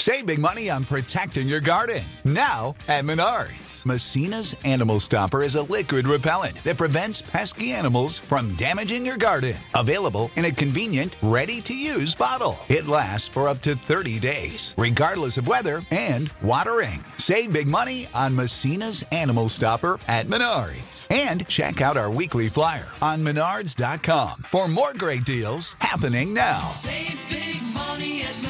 Save big money on protecting your garden. Now at Menards. Messina's Animal Stopper is a liquid repellent that prevents pesky animals from damaging your garden. Available in a convenient, ready to use bottle. It lasts for up to 30 days, regardless of weather and watering. Save big money on Messina's Animal Stopper at Menards. And check out our weekly flyer on menards.com for more great deals happening now. Save big money at Menards.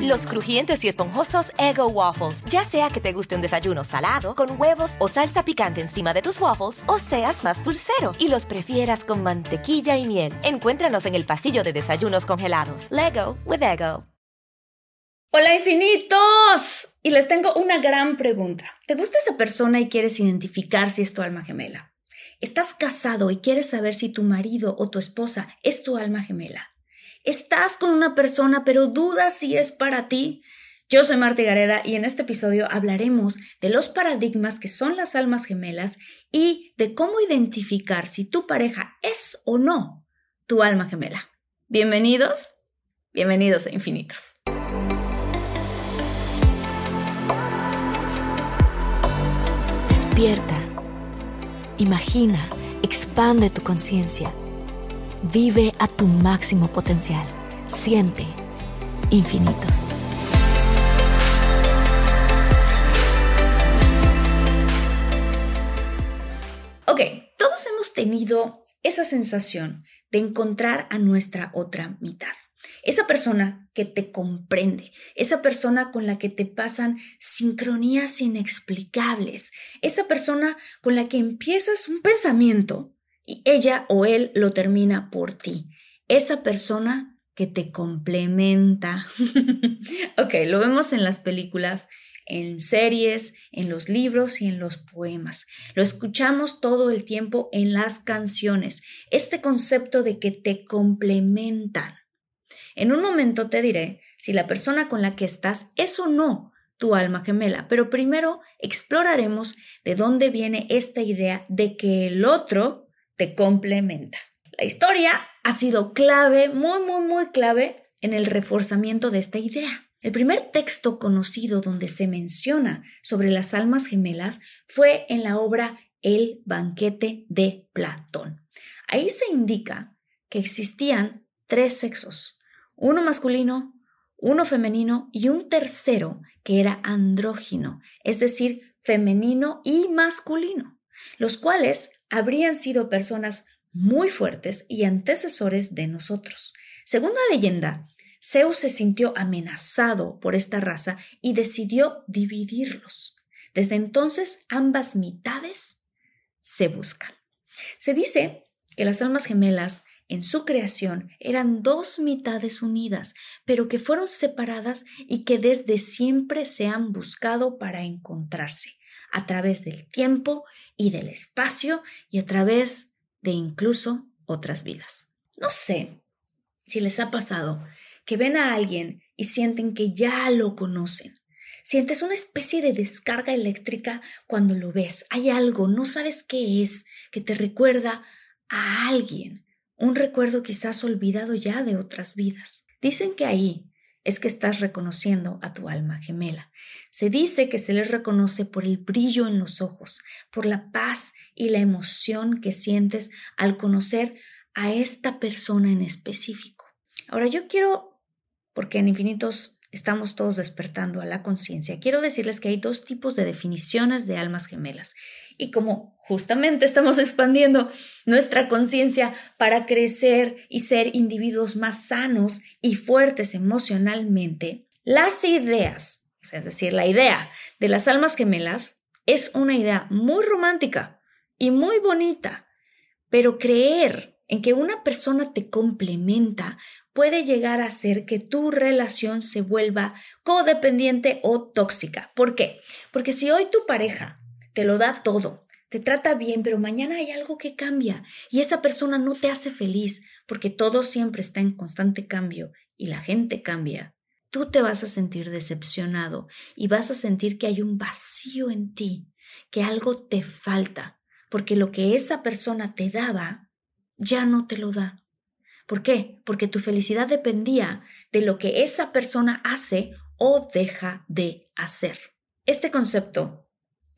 Los crujientes y esponjosos Ego Waffles. Ya sea que te guste un desayuno salado, con huevos o salsa picante encima de tus waffles, o seas más dulcero y los prefieras con mantequilla y miel. Encuéntranos en el pasillo de desayunos congelados. Lego with Ego. Hola infinitos. Y les tengo una gran pregunta. ¿Te gusta esa persona y quieres identificar si es tu alma gemela? ¿Estás casado y quieres saber si tu marido o tu esposa es tu alma gemela? ¿Estás con una persona pero dudas si es para ti? Yo soy Marta Gareda y en este episodio hablaremos de los paradigmas que son las almas gemelas y de cómo identificar si tu pareja es o no tu alma gemela. Bienvenidos, bienvenidos a Infinitos. Despierta. Imagina, expande tu conciencia. Vive a tu máximo potencial. Siente infinitos. Ok, todos hemos tenido esa sensación de encontrar a nuestra otra mitad. Esa persona que te comprende, esa persona con la que te pasan sincronías inexplicables, esa persona con la que empiezas un pensamiento ella o él lo termina por ti, esa persona que te complementa. ok, lo vemos en las películas, en series, en los libros y en los poemas. Lo escuchamos todo el tiempo en las canciones. Este concepto de que te complementan. En un momento te diré si la persona con la que estás es o no tu alma gemela, pero primero exploraremos de dónde viene esta idea de que el otro te complementa. La historia ha sido clave, muy, muy, muy clave en el reforzamiento de esta idea. El primer texto conocido donde se menciona sobre las almas gemelas fue en la obra El banquete de Platón. Ahí se indica que existían tres sexos, uno masculino, uno femenino y un tercero que era andrógino, es decir, femenino y masculino, los cuales habrían sido personas muy fuertes y antecesores de nosotros. Según la leyenda, Zeus se sintió amenazado por esta raza y decidió dividirlos. Desde entonces ambas mitades se buscan. Se dice que las almas gemelas en su creación eran dos mitades unidas, pero que fueron separadas y que desde siempre se han buscado para encontrarse, a través del tiempo y del espacio y a través de incluso otras vidas. No sé si les ha pasado que ven a alguien y sienten que ya lo conocen. Sientes una especie de descarga eléctrica cuando lo ves. Hay algo, no sabes qué es, que te recuerda a alguien, un recuerdo quizás olvidado ya de otras vidas. Dicen que ahí es que estás reconociendo a tu alma gemela. Se dice que se les reconoce por el brillo en los ojos, por la paz y la emoción que sientes al conocer a esta persona en específico. Ahora yo quiero, porque en infinitos estamos todos despertando a la conciencia, quiero decirles que hay dos tipos de definiciones de almas gemelas. Y como justamente estamos expandiendo nuestra conciencia para crecer y ser individuos más sanos y fuertes emocionalmente, las ideas, es decir, la idea de las almas gemelas es una idea muy romántica y muy bonita, pero creer en que una persona te complementa puede llegar a hacer que tu relación se vuelva codependiente o tóxica. ¿Por qué? Porque si hoy tu pareja te lo da todo, te trata bien, pero mañana hay algo que cambia y esa persona no te hace feliz porque todo siempre está en constante cambio y la gente cambia, tú te vas a sentir decepcionado y vas a sentir que hay un vacío en ti, que algo te falta, porque lo que esa persona te daba ya no te lo da. ¿Por qué? Porque tu felicidad dependía de lo que esa persona hace o deja de hacer. Este concepto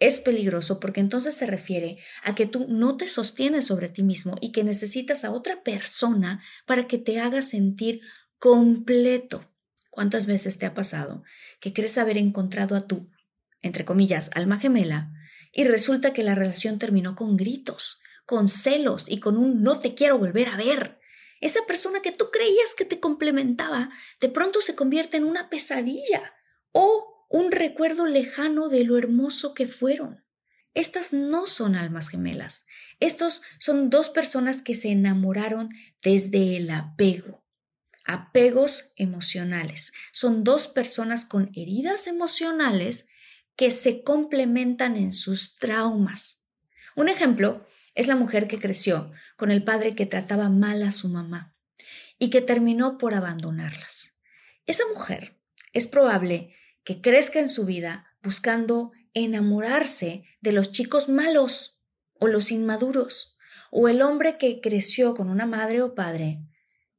es peligroso porque entonces se refiere a que tú no te sostienes sobre ti mismo y que necesitas a otra persona para que te haga sentir completo. ¿Cuántas veces te ha pasado que crees haber encontrado a tu, entre comillas, alma gemela y resulta que la relación terminó con gritos, con celos y con un no te quiero volver a ver? Esa persona que tú creías que te complementaba, de pronto se convierte en una pesadilla o un recuerdo lejano de lo hermoso que fueron. Estas no son almas gemelas. Estos son dos personas que se enamoraron desde el apego. Apegos emocionales. Son dos personas con heridas emocionales que se complementan en sus traumas. Un ejemplo es la mujer que creció con el padre que trataba mal a su mamá y que terminó por abandonarlas. Esa mujer es probable que crezca en su vida buscando enamorarse de los chicos malos o los inmaduros, o el hombre que creció con una madre o padre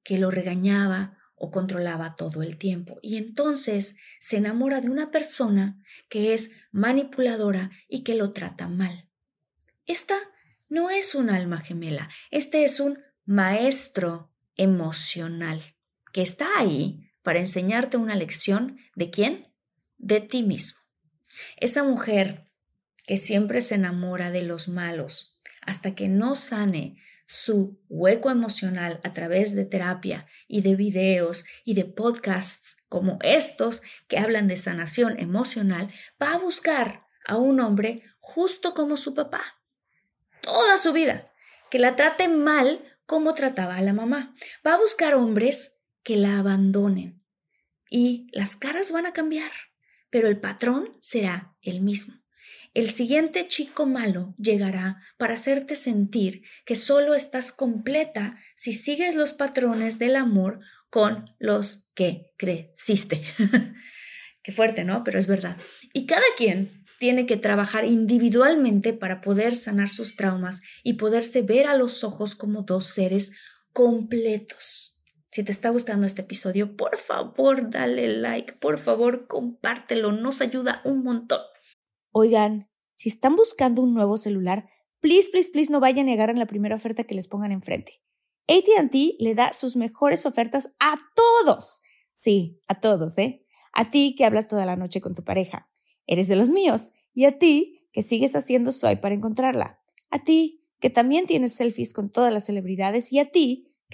que lo regañaba o controlaba todo el tiempo. Y entonces se enamora de una persona que es manipuladora y que lo trata mal. Esta no es un alma gemela, este es un maestro emocional que está ahí para enseñarte una lección de quién? De ti mismo. Esa mujer que siempre se enamora de los malos hasta que no sane su hueco emocional a través de terapia y de videos y de podcasts como estos que hablan de sanación emocional, va a buscar a un hombre justo como su papá, toda su vida, que la trate mal como trataba a la mamá. Va a buscar hombres que la abandonen y las caras van a cambiar pero el patrón será el mismo. El siguiente chico malo llegará para hacerte sentir que solo estás completa si sigues los patrones del amor con los que creciste. Qué fuerte, ¿no? Pero es verdad. Y cada quien tiene que trabajar individualmente para poder sanar sus traumas y poderse ver a los ojos como dos seres completos. Si te está gustando este episodio, por favor, dale like, por favor, compártelo, nos ayuda un montón. Oigan, si están buscando un nuevo celular, please, please, please no vayan a negar en la primera oferta que les pongan enfrente. ATT le da sus mejores ofertas a todos. Sí, a todos, ¿eh? A ti que hablas toda la noche con tu pareja. Eres de los míos. Y a ti que sigues haciendo swipe para encontrarla. A ti que también tienes selfies con todas las celebridades. Y a ti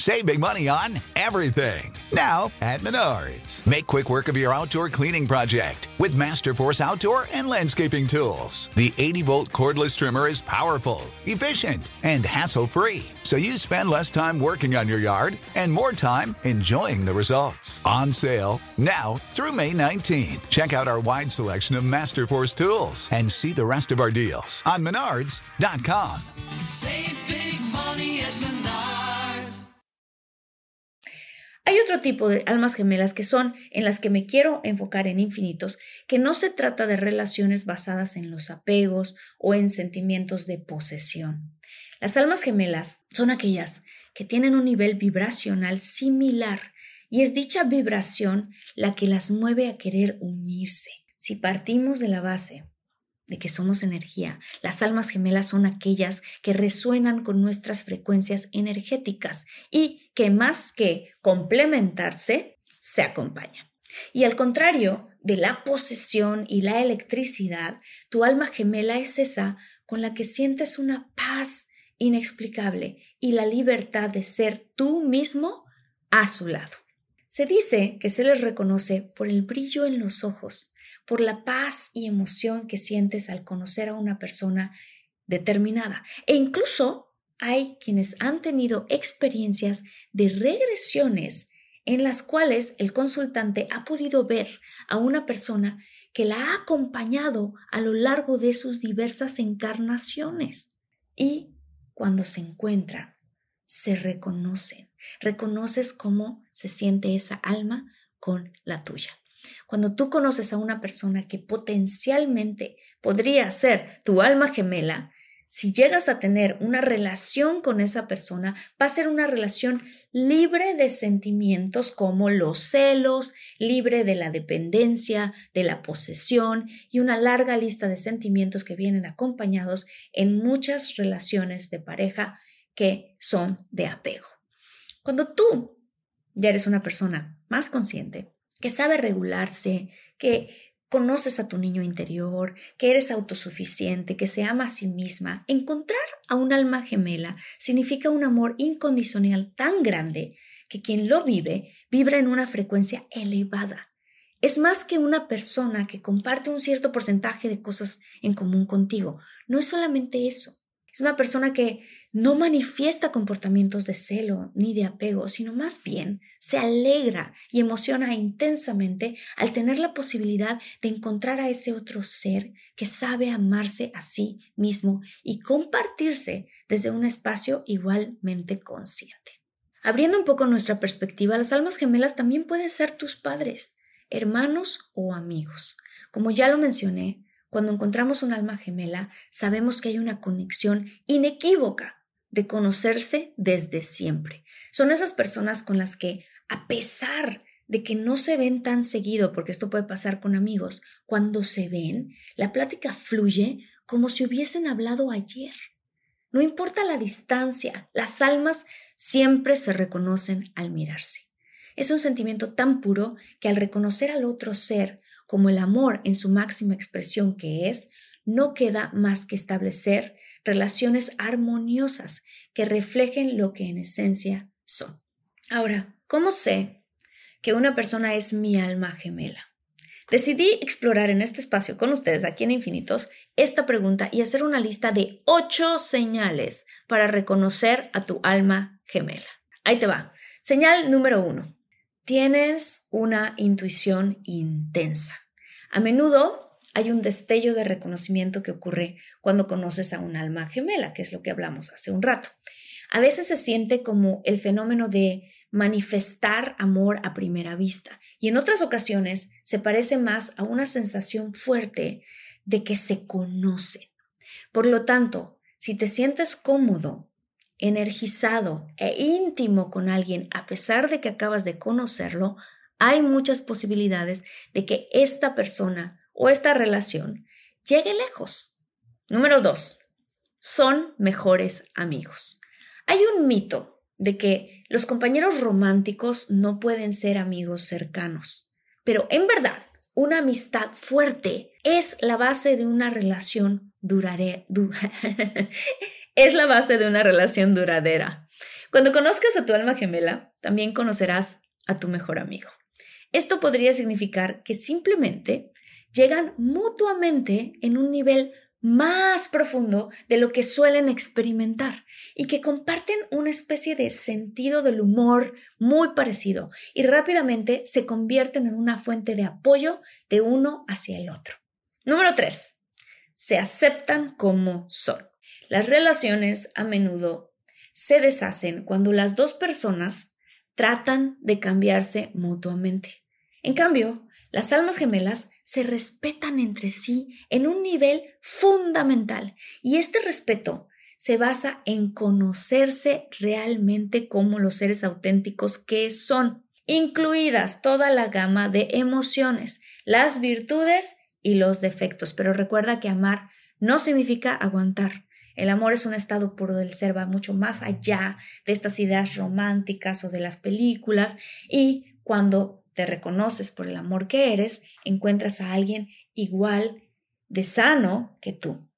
Save big money on everything. Now at Menards. Make quick work of your outdoor cleaning project with Masterforce outdoor and landscaping tools. The 80 volt cordless trimmer is powerful, efficient, and hassle free. So you spend less time working on your yard and more time enjoying the results. On sale now through May 19th. Check out our wide selection of Masterforce tools and see the rest of our deals on Menards.com. Save big money at Menards. Hay otro tipo de almas gemelas que son en las que me quiero enfocar en infinitos, que no se trata de relaciones basadas en los apegos o en sentimientos de posesión. Las almas gemelas son aquellas que tienen un nivel vibracional similar y es dicha vibración la que las mueve a querer unirse. Si partimos de la base de que somos energía. Las almas gemelas son aquellas que resuenan con nuestras frecuencias energéticas y que más que complementarse, se acompañan. Y al contrario de la posesión y la electricidad, tu alma gemela es esa con la que sientes una paz inexplicable y la libertad de ser tú mismo a su lado. Se dice que se les reconoce por el brillo en los ojos, por la paz y emoción que sientes al conocer a una persona determinada. E incluso hay quienes han tenido experiencias de regresiones en las cuales el consultante ha podido ver a una persona que la ha acompañado a lo largo de sus diversas encarnaciones. Y cuando se encuentran, se reconocen, reconoces cómo se siente esa alma con la tuya. Cuando tú conoces a una persona que potencialmente podría ser tu alma gemela, si llegas a tener una relación con esa persona, va a ser una relación libre de sentimientos como los celos, libre de la dependencia, de la posesión y una larga lista de sentimientos que vienen acompañados en muchas relaciones de pareja que son de apego. Cuando tú ya eres una persona más consciente, que sabe regularse, que conoces a tu niño interior, que eres autosuficiente, que se ama a sí misma, encontrar a un alma gemela significa un amor incondicional tan grande que quien lo vive vibra en una frecuencia elevada. Es más que una persona que comparte un cierto porcentaje de cosas en común contigo. No es solamente eso. Es una persona que no manifiesta comportamientos de celo ni de apego, sino más bien se alegra y emociona intensamente al tener la posibilidad de encontrar a ese otro ser que sabe amarse a sí mismo y compartirse desde un espacio igualmente consciente. Abriendo un poco nuestra perspectiva, las almas gemelas también pueden ser tus padres, hermanos o amigos. Como ya lo mencioné, cuando encontramos un alma gemela, sabemos que hay una conexión inequívoca de conocerse desde siempre. Son esas personas con las que, a pesar de que no se ven tan seguido, porque esto puede pasar con amigos, cuando se ven, la plática fluye como si hubiesen hablado ayer. No importa la distancia, las almas siempre se reconocen al mirarse. Es un sentimiento tan puro que al reconocer al otro ser como el amor en su máxima expresión que es, no queda más que establecer relaciones armoniosas que reflejen lo que en esencia son. Ahora, ¿cómo sé que una persona es mi alma gemela? Decidí explorar en este espacio con ustedes aquí en Infinitos esta pregunta y hacer una lista de ocho señales para reconocer a tu alma gemela. Ahí te va. Señal número uno. Tienes una intuición intensa. A menudo hay un destello de reconocimiento que ocurre cuando conoces a un alma gemela, que es lo que hablamos hace un rato. A veces se siente como el fenómeno de manifestar amor a primera vista y en otras ocasiones se parece más a una sensación fuerte de que se conoce. Por lo tanto, si te sientes cómodo energizado e íntimo con alguien a pesar de que acabas de conocerlo, hay muchas posibilidades de que esta persona o esta relación llegue lejos. Número dos, son mejores amigos. Hay un mito de que los compañeros románticos no pueden ser amigos cercanos, pero en verdad, una amistad fuerte es la base de una relación duradera. es la base de una relación duradera. Cuando conozcas a tu alma gemela, también conocerás a tu mejor amigo. Esto podría significar que simplemente llegan mutuamente en un nivel más profundo de lo que suelen experimentar y que comparten una especie de sentido del humor muy parecido y rápidamente se convierten en una fuente de apoyo de uno hacia el otro. Número 3. Se aceptan como son. Las relaciones a menudo se deshacen cuando las dos personas tratan de cambiarse mutuamente. En cambio, las almas gemelas se respetan entre sí en un nivel fundamental y este respeto se basa en conocerse realmente como los seres auténticos que son, incluidas toda la gama de emociones, las virtudes y los defectos. Pero recuerda que amar no significa aguantar, el amor es un estado puro del ser, va mucho más allá de estas ideas románticas o de las películas y cuando te reconoces por el amor que eres, encuentras a alguien igual de sano que tú.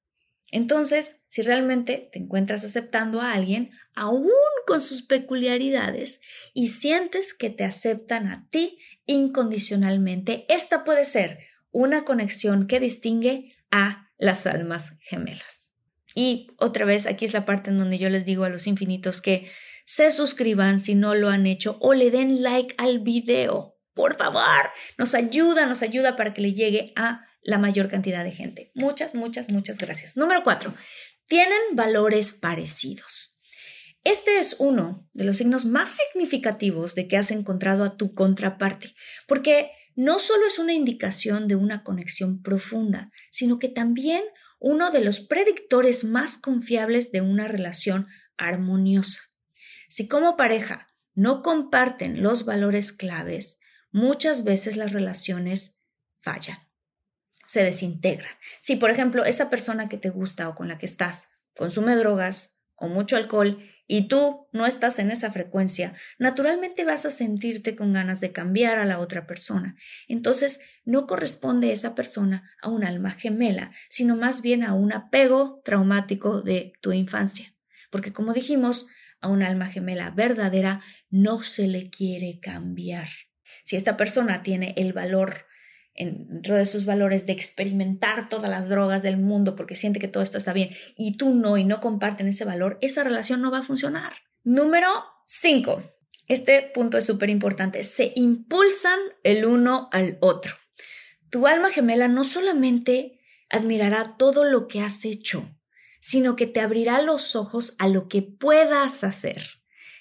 Entonces, si realmente te encuentras aceptando a alguien, aún con sus peculiaridades, y sientes que te aceptan a ti incondicionalmente, esta puede ser una conexión que distingue a las almas gemelas. Y otra vez, aquí es la parte en donde yo les digo a los infinitos que se suscriban si no lo han hecho o le den like al video. Por favor, nos ayuda, nos ayuda para que le llegue a la mayor cantidad de gente. Muchas, muchas, muchas gracias. Número cuatro, tienen valores parecidos. Este es uno de los signos más significativos de que has encontrado a tu contraparte, porque no solo es una indicación de una conexión profunda, sino que también uno de los predictores más confiables de una relación armoniosa. Si como pareja no comparten los valores claves, muchas veces las relaciones fallan se desintegran. Si, por ejemplo, esa persona que te gusta o con la que estás consume drogas o mucho alcohol y tú no estás en esa frecuencia, naturalmente vas a sentirte con ganas de cambiar a la otra persona. Entonces, no corresponde esa persona a un alma gemela, sino más bien a un apego traumático de tu infancia. Porque como dijimos, a un alma gemela verdadera no se le quiere cambiar. Si esta persona tiene el valor dentro de sus valores de experimentar todas las drogas del mundo porque siente que todo esto está bien y tú no y no comparten ese valor, esa relación no va a funcionar. Número 5. Este punto es súper importante. Se impulsan el uno al otro. Tu alma gemela no solamente admirará todo lo que has hecho, sino que te abrirá los ojos a lo que puedas hacer.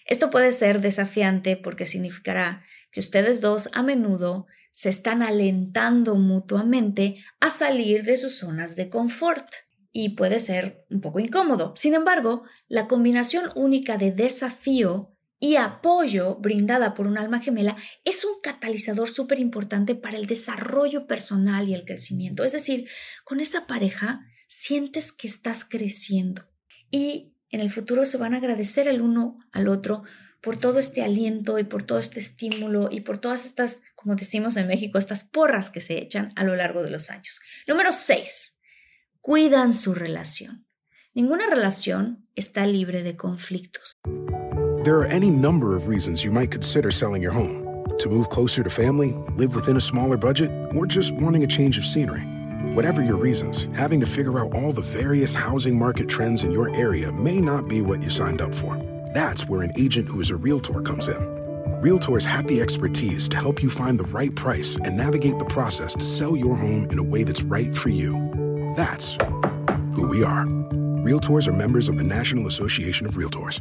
Esto puede ser desafiante porque significará que ustedes dos a menudo se están alentando mutuamente a salir de sus zonas de confort y puede ser un poco incómodo. Sin embargo, la combinación única de desafío y apoyo brindada por un alma gemela es un catalizador súper importante para el desarrollo personal y el crecimiento. Es decir, con esa pareja sientes que estás creciendo y en el futuro se van a agradecer el uno al otro por todo este aliento y por todo este estímulo y por todas estas, como decimos en México, estas porras que se echan a lo largo de los años. Número 6. Cuidan su relación. Ninguna relación está libre de conflictos. There are any number of reasons you might consider selling your home. To move closer to family, live within a smaller budget, or just wanting a change of scenery. Whatever your reasons, having to figure out all the various housing market trends in your area may not be what you signed up for. That's where an agent who is a realtor comes in. Realtors have the expertise to help you find the right price and navigate the process to sell your home in a way that's right for you. That's who we are. Realtors are members of the National Association of Realtors.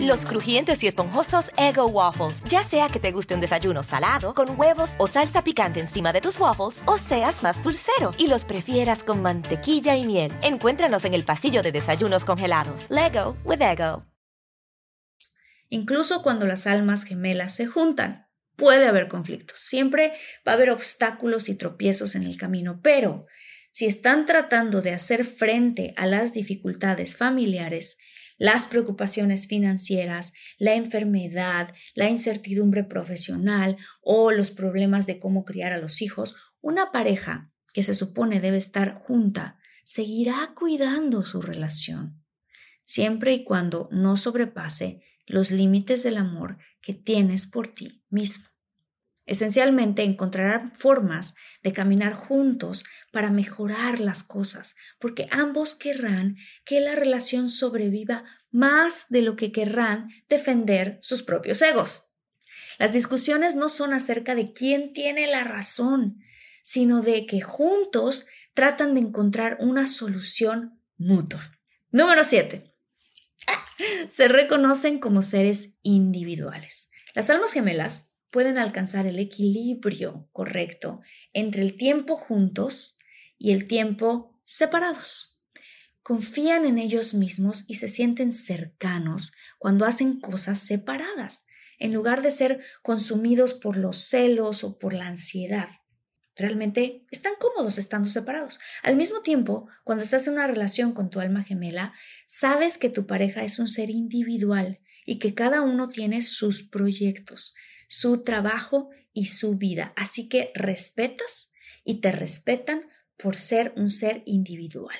Los crujientes y esponjosos Ego Waffles. Ya sea que te guste un desayuno salado, con huevos o salsa picante encima de tus waffles, o seas más dulcero y los prefieras con mantequilla y miel. Encuéntranos en el pasillo de desayunos congelados. Lego with Ego. Incluso cuando las almas gemelas se juntan, puede haber conflictos. Siempre va a haber obstáculos y tropiezos en el camino, pero si están tratando de hacer frente a las dificultades familiares, las preocupaciones financieras, la enfermedad, la incertidumbre profesional o los problemas de cómo criar a los hijos, una pareja que se supone debe estar junta seguirá cuidando su relación, siempre y cuando no sobrepase los límites del amor que tienes por ti mismo. Esencialmente encontrarán formas de caminar juntos para mejorar las cosas, porque ambos querrán que la relación sobreviva más de lo que querrán defender sus propios egos. Las discusiones no son acerca de quién tiene la razón, sino de que juntos tratan de encontrar una solución mutua. Número 7. Se reconocen como seres individuales. Las almas gemelas pueden alcanzar el equilibrio correcto entre el tiempo juntos y el tiempo separados. Confían en ellos mismos y se sienten cercanos cuando hacen cosas separadas, en lugar de ser consumidos por los celos o por la ansiedad. realmente están cómodos estando separados. Al mismo tiempo, cuando estás en una relación con tu alma gemela, sabes que tu pareja es un ser individual y que cada uno tiene sus proyectos, su trabajo y su vida. Así que respetas y te respetan por ser un ser individual.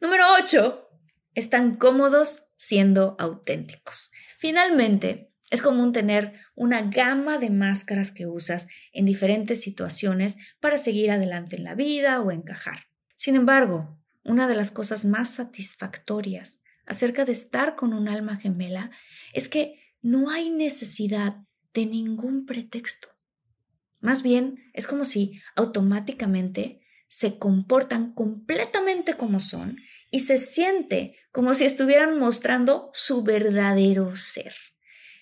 Número 8. Están cómodos siendo auténticos. Finalmente, es común tener una gama de máscaras que usas en diferentes situaciones para seguir adelante en la vida o encajar. Sin embargo, una de las cosas más satisfactorias acerca de estar con un alma gemela es que no hay necesidad de ningún pretexto. Más bien, es como si automáticamente se comportan completamente como son y se siente como si estuvieran mostrando su verdadero ser.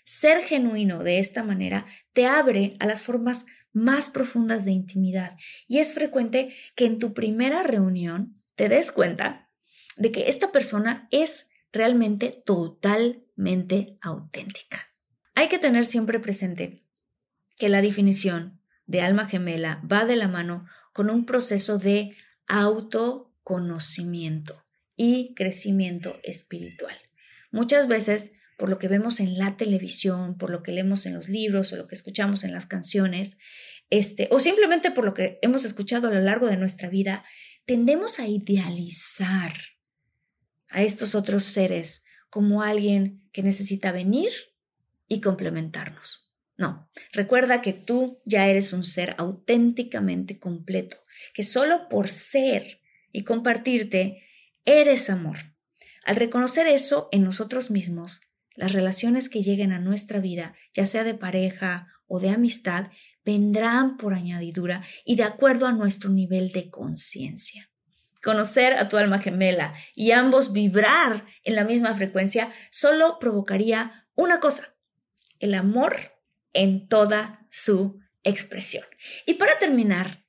Ser genuino de esta manera te abre a las formas más profundas de intimidad y es frecuente que en tu primera reunión te des cuenta de que esta persona es realmente totalmente auténtica. Hay que tener siempre presente que la definición de alma gemela va de la mano con un proceso de autoconocimiento y crecimiento espiritual. Muchas veces por lo que vemos en la televisión, por lo que leemos en los libros o lo que escuchamos en las canciones, este, o simplemente por lo que hemos escuchado a lo largo de nuestra vida, tendemos a idealizar a estos otros seres como alguien que necesita venir y complementarnos. No, recuerda que tú ya eres un ser auténticamente completo, que solo por ser y compartirte eres amor. Al reconocer eso en nosotros mismos, las relaciones que lleguen a nuestra vida, ya sea de pareja o de amistad, vendrán por añadidura y de acuerdo a nuestro nivel de conciencia. Conocer a tu alma gemela y ambos vibrar en la misma frecuencia solo provocaría una cosa, el amor en toda su expresión. Y para terminar,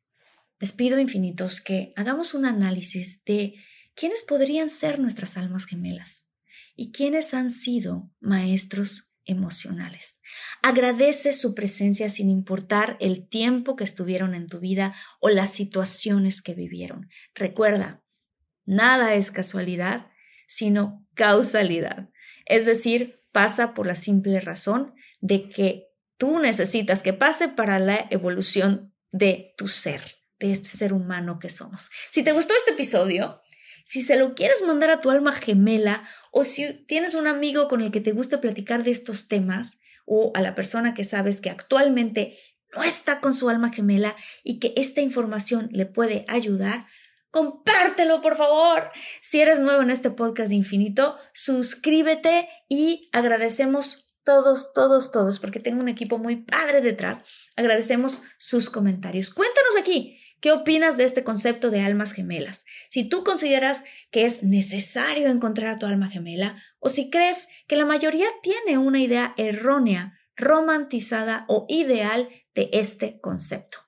les pido infinitos que hagamos un análisis de quiénes podrían ser nuestras almas gemelas y quienes han sido maestros emocionales. Agradece su presencia sin importar el tiempo que estuvieron en tu vida o las situaciones que vivieron. Recuerda, nada es casualidad, sino causalidad. Es decir, pasa por la simple razón de que tú necesitas que pase para la evolución de tu ser, de este ser humano que somos. Si te gustó este episodio, si se lo quieres mandar a tu alma gemela o si tienes un amigo con el que te guste platicar de estos temas o a la persona que sabes que actualmente no está con su alma gemela y que esta información le puede ayudar, compártelo por favor. Si eres nuevo en este podcast de infinito, suscríbete y agradecemos todos, todos, todos, porque tengo un equipo muy padre detrás. Agradecemos sus comentarios. Cuéntanos aquí ¿Qué opinas de este concepto de almas gemelas? Si tú consideras que es necesario encontrar a tu alma gemela o si crees que la mayoría tiene una idea errónea, romantizada o ideal de este concepto.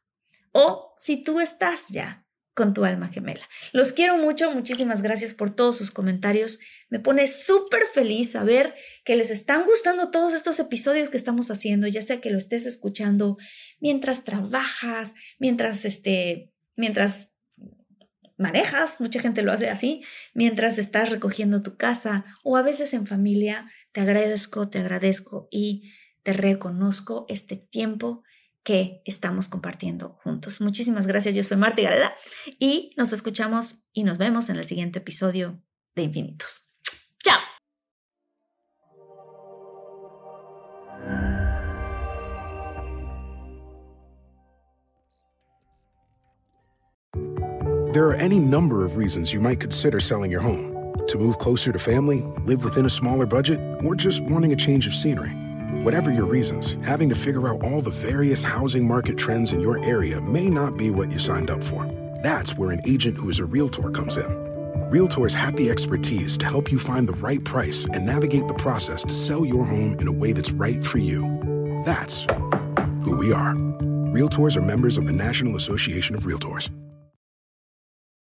O si tú estás ya con tu alma gemela. Los quiero mucho, muchísimas gracias por todos sus comentarios. Me pone súper feliz saber que les están gustando todos estos episodios que estamos haciendo, ya sea que lo estés escuchando mientras trabajas, mientras este, mientras manejas, mucha gente lo hace así, mientras estás recogiendo tu casa o a veces en familia, te agradezco, te agradezco y te reconozco este tiempo que estamos compartiendo juntos. Muchísimas gracias, yo soy Marta Gareda y nos escuchamos y nos vemos en el siguiente episodio de Infinitos. ¡Chao! There are any number of reasons you might consider selling your home. To move closer to family, live within a smaller budget, or just wanting a change of scenery. Whatever your reasons, having to figure out all the various housing market trends in your area may not be what you signed up for. That's where an agent who is a realtor comes in. Realtors have the expertise to help you find the right price and navigate the process to sell your home in a way that's right for you. That's who we are. Realtors are members of the National Association of Realtors.